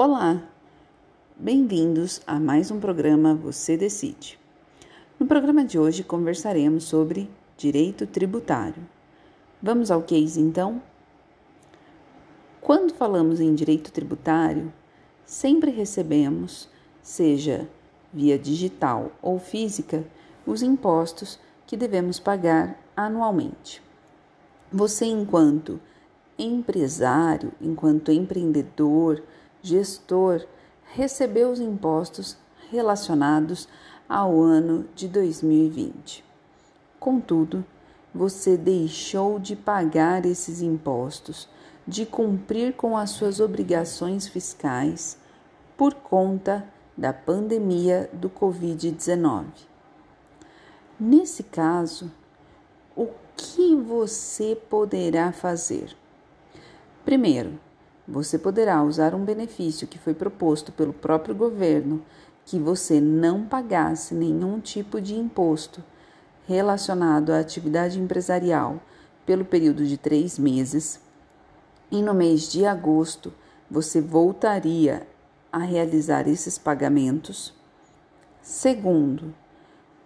Olá, bem-vindos a mais um programa Você Decide. No programa de hoje conversaremos sobre direito tributário. Vamos ao case então? Quando falamos em direito tributário, sempre recebemos, seja via digital ou física, os impostos que devemos pagar anualmente. Você, enquanto empresário, enquanto empreendedor, gestor, recebeu os impostos relacionados ao ano de 2020. Contudo, você deixou de pagar esses impostos, de cumprir com as suas obrigações fiscais por conta da pandemia do Covid-19. Nesse caso, o que você poderá fazer? Primeiro, você poderá usar um benefício que foi proposto pelo próprio governo que você não pagasse nenhum tipo de imposto relacionado à atividade empresarial pelo período de três meses, e no mês de agosto você voltaria a realizar esses pagamentos. Segundo,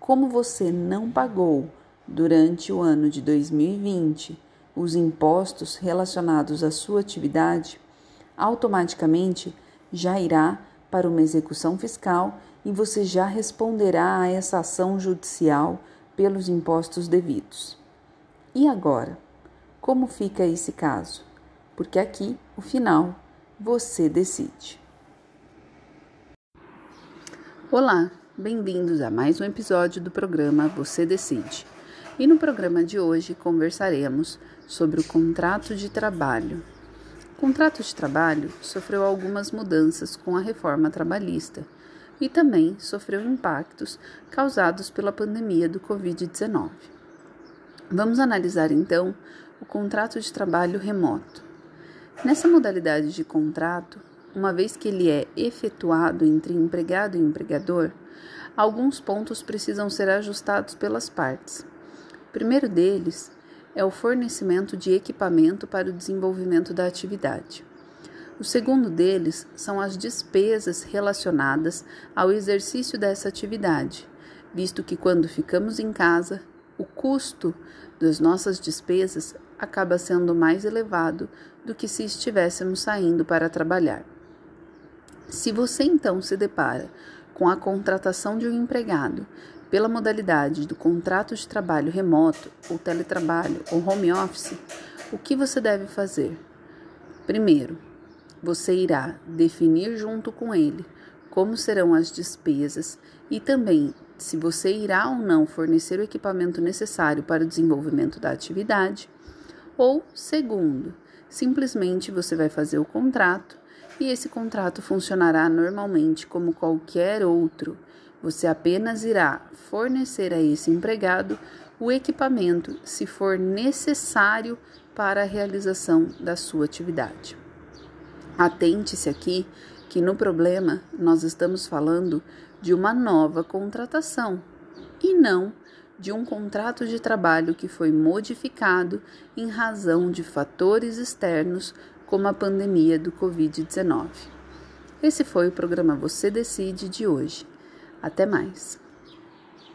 como você não pagou durante o ano de 2020 os impostos relacionados à sua atividade, automaticamente já irá para uma execução fiscal e você já responderá a essa ação judicial pelos impostos devidos. E agora? Como fica esse caso? Porque aqui, o final, você decide. Olá, bem-vindos a mais um episódio do programa Você Decide. E no programa de hoje conversaremos sobre o contrato de trabalho contrato de trabalho sofreu algumas mudanças com a reforma trabalhista e também sofreu impactos causados pela pandemia do Covid-19. Vamos analisar então o contrato de trabalho remoto. Nessa modalidade de contrato, uma vez que ele é efetuado entre empregado e empregador, alguns pontos precisam ser ajustados pelas partes. O primeiro deles é o fornecimento de equipamento para o desenvolvimento da atividade. O segundo deles são as despesas relacionadas ao exercício dessa atividade, visto que quando ficamos em casa, o custo das nossas despesas acaba sendo mais elevado do que se estivéssemos saindo para trabalhar. Se você então se depara com a contratação de um empregado pela modalidade do contrato de trabalho remoto, ou teletrabalho, ou home office, o que você deve fazer? Primeiro, você irá definir junto com ele como serão as despesas e também se você irá ou não fornecer o equipamento necessário para o desenvolvimento da atividade. Ou, segundo, simplesmente você vai fazer o contrato e esse contrato funcionará normalmente como qualquer outro você apenas irá fornecer a esse empregado o equipamento se for necessário para a realização da sua atividade. Atente-se aqui que no problema nós estamos falando de uma nova contratação e não de um contrato de trabalho que foi modificado em razão de fatores externos como a pandemia do Covid-19. Esse foi o programa Você Decide de hoje. Até mais!